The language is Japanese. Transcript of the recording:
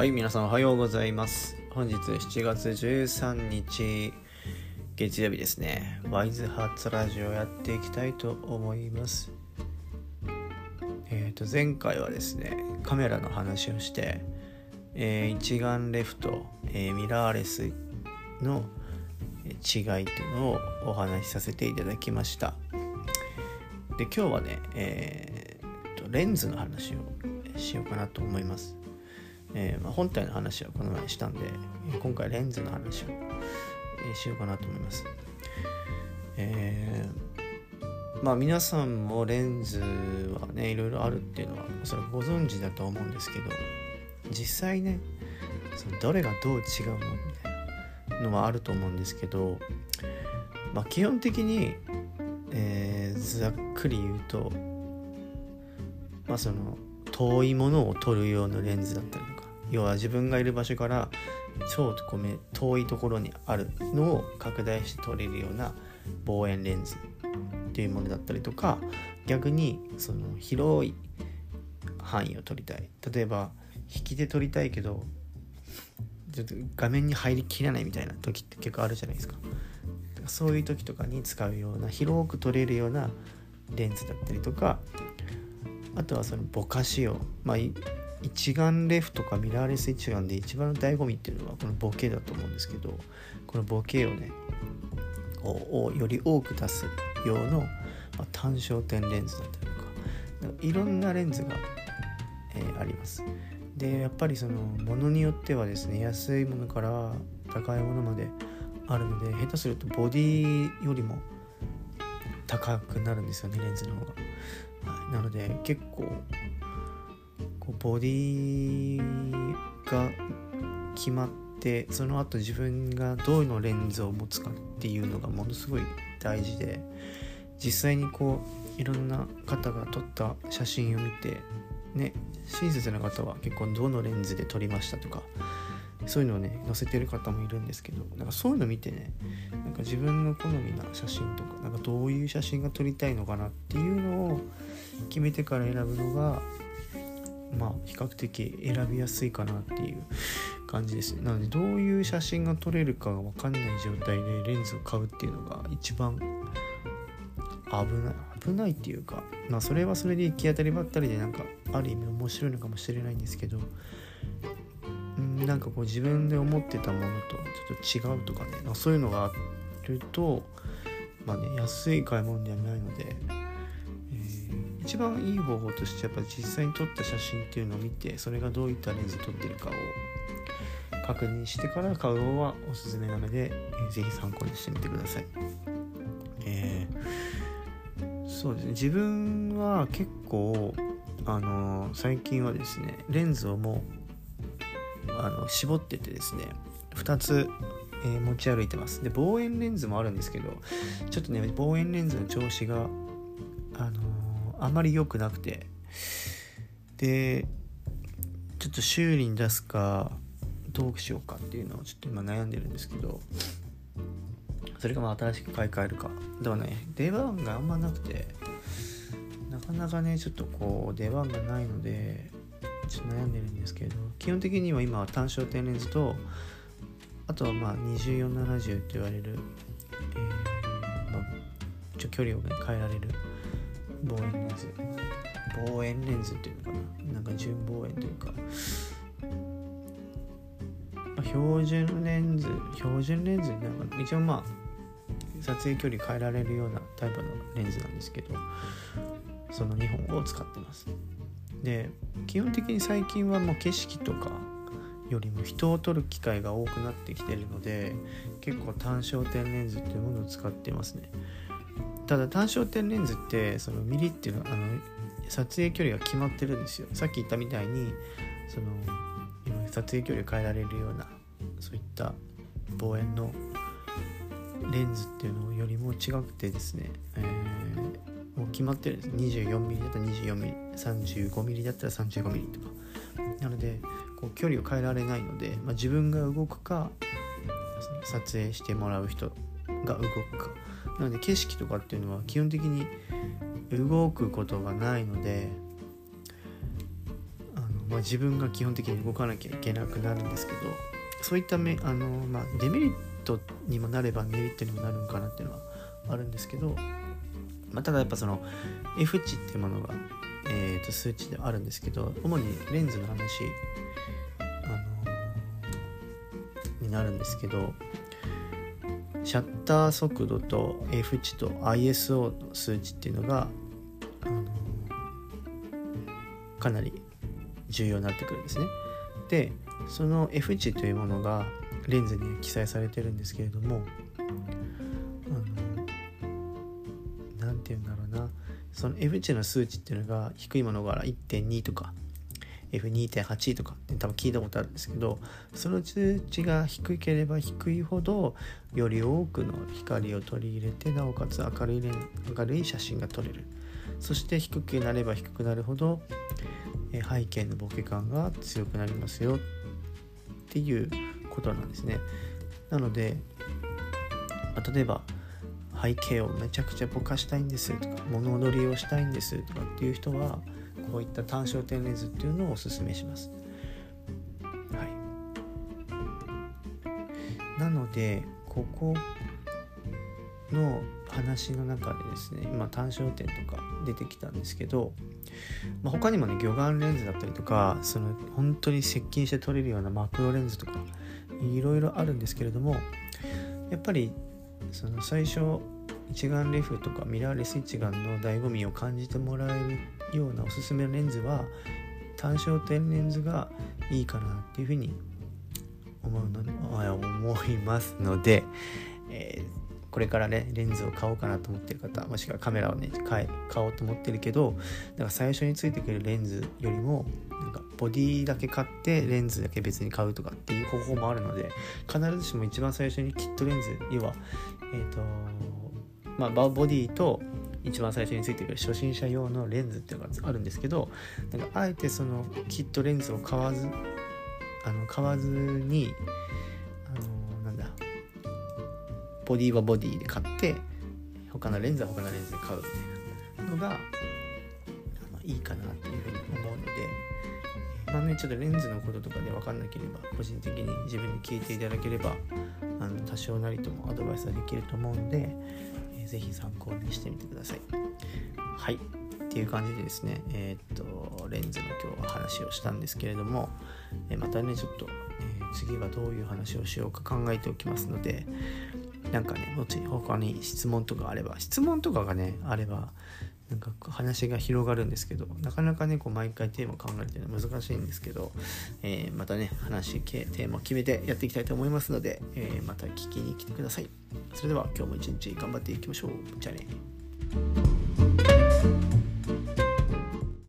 はい、皆さんおはようございます。本日7月13日月曜日ですね。ワイズハーツラジオやっていきたいと思います。えっ、と前回はですね、カメラの話をして、えー一眼レフと、えーミラーレスの違いっていうのをお話しさせていただきました。で今日はね、えーとレンズの話をしようかなと思います。えーまあ、本体の話はこの前したんでえ今回レンズの話を、えしようかなと思います。えーまあ皆さんもレンズはねいろいろあるっていうのはおそれご存知だと思うんですけど実際ねそのどれがどう違うのみたいなのはあると思うんですけど、まあ、基本的に、えーざっくり言うとまあその遠いものを撮る用のレンズだったりとか要は自分がいる場所から超ごめ遠いところにあるのを拡大して撮れるような望遠レンズっていうものだったりとか逆にその広い範囲を撮りたい。例えば引きで撮りたいけどちょっと画面に入りきらないみたいな時って結構あるじゃないですか。そういう時とかに使うような広く撮れるようなレンズだったりとかあとはそのぼかしをまあ一眼レフとかミラーレス一眼で一番の醍醐味っていうのはこのボケだと思うんですけどこのボケをねををより多く出す用の、まあ単焦点レンズだったりとかかいろんなレンズが、えーあります。でやっぱりそのものによってはですね安いものから高いものまであるので下手するとボディよりも高くなるんですよねレンズの方が、はい、なので結構こうボディが決まってその後自分がどうのレンズを持つかっていうのがものすごい大事で実際にこういろんな方が撮った写真を見てね親切な方は結構どのレンズで撮りましたとかそういうのをね載せてる方もいるんですけどなんかそういうの見てねなんか自分の好みな写真とかなんかどういう写真が撮りたいのかなっていうのを決めてから選ぶのがまあ比較的選びやすいかなっていう感じですね。なのでどういう写真が撮れるかが分かんない状態でレンズを買うっていうのが一番危ない危ないっていうかまあそれはそれで行き当たりばったりでなんかある意味面白いのかもしれないんですけどなんかこう自分で思ってたものとちょっと違うとかねかそういうのがあるとまあね安い買い物ではないので、えー一番いい方法としてやっぱ実際に撮った写真っていうのを見てそれがどういったレンズ撮ってるかを確認してから買うのはおすすめなので、えーぜひ参考にしてみてください。えーそうですね自分は結構あの最近はですねレンズをもうあの絞っててですね2つ、えー持ち歩いてます。で望遠レンズもあるんですけどちょっとね望遠レンズの調子があのあまり良くなくてでちょっと修理に出すかどうしようかっていうのをちょっと今悩んでるんですけどそれがまあ新しく買い替えるか。でもね出番があんまなくてなかなかねちょっとこう出番がないのでちょっと悩んでるんですけど基本的には今は単焦点レンズとあとはまあ2470って言われる、えーまあ、ちょ距離を、ね、変えられる望遠レンズ。望遠レンズっていうのかな？なんか純望遠というか、まあ標準レンズ標準レンズなんか一応まあ撮影距離変えられるようなタイプのレンズなんですけどその2本を使ってます。で基本的に最近はもう景色とかよりも人を撮る機会が多くなってきてるので結構単焦点レンズっていうものを使ってますね。ただ単焦点レンズってそのミリっていうのはあの撮影距離が決まってるんですよ。さっき言ったみたいにその今撮影距離を変えられるようなそういった望遠のレンズっていうのよりも違くてですね、えーもう決まってるんです。24mm だったら 24mm 35mm だったら 35mm とか。なのでこう距離を変えられないので、まあ、自分が動くか撮影してもらう人が動くか。なので景色とかっていうのは基本的に動くことがないのであのまあ、自分が基本的に動かなきゃいけなくなるんですけどそういっためあの、まあ、デメリットにもなればメリットにもなるんかなっていうのはあるんですけど、まあ、ただやっぱその F 値っていうものが、えー、と数値ではあるんですけど主にレンズの話、あのになるんですけどシャッター速度と F 値と ISO の数値っていうのが、あのかなり重要になってくるんですね。でその F 値というものがレンズに記載されてるんですけれどもその F 値の数値っていうのが低いものから1.2とか。F2.8 とかって多分聞いたことあるんですけどその数値が低ければ低いほどより多くの光を取り入れてなおかつ明るい明るい写真が撮れる。そして低くなれば低くなるほど背景のボケ感が強くなりますよっていうことなんですね。なので、まあ、例えば背景をめちゃくちゃぼかしたいんです。とか物踊りをしたいんです。とかっていう人はこういった単焦点レンズっていうのをおすすめします。はい、なのでここの話の中でですね今単焦点とか出てきたんですけど、まあ、他にもね魚眼レンズだったりとかその本当に接近して撮れるようなマクロレンズとかいろいろあるんですけれどもやっぱりその最初一眼レフとかミラーレス一眼の醍醐味を感じてもらえるようなおすすめレンズは単焦点レンズがいいかなっていうふうに思うの思いますので、えーこれからねレンズを買おうかなと思ってる方もしくはカメラをね買買おうと思ってるけどなんか最初についてくるレンズよりもなんかボディだけ買ってレンズだけ別に買うとかっていう方法もあるので必ずしも一番最初にキットレンズ要はえっ、ー、とまあボディと一番最初についてくる初心者用のレンズっていうのがあるんですけどなんかあえてそのキットレンズを買わずあの買わずにボディはボディで買って他のレンズは他のレンズで買うみたいなのがあのいいかなっていうふうに思うのでまあねちょっとレンズのこととかで分かんなければ個人的に自分で聞いていただければあの多少なりともアドバイスはできると思うので、えー、ぜひ参考にしてみてください。はいっていう感じでですね、えー、っとレンズの今日は話をしたんですけれども、え、またねちょっと、えー、次はどういう話をしようか考えておきますので、なんかねもし他に質問とかあれば質問とかがねあればなんか話が広がるんですけどなかなかねこう毎回テーマ考えるっていうのは難しいんですけど、えー、またね話テーマを決めてやっていきたいと思いますので、えー、また聞きに来てください。それでは今日も一日頑張っていきましょう。じゃあね。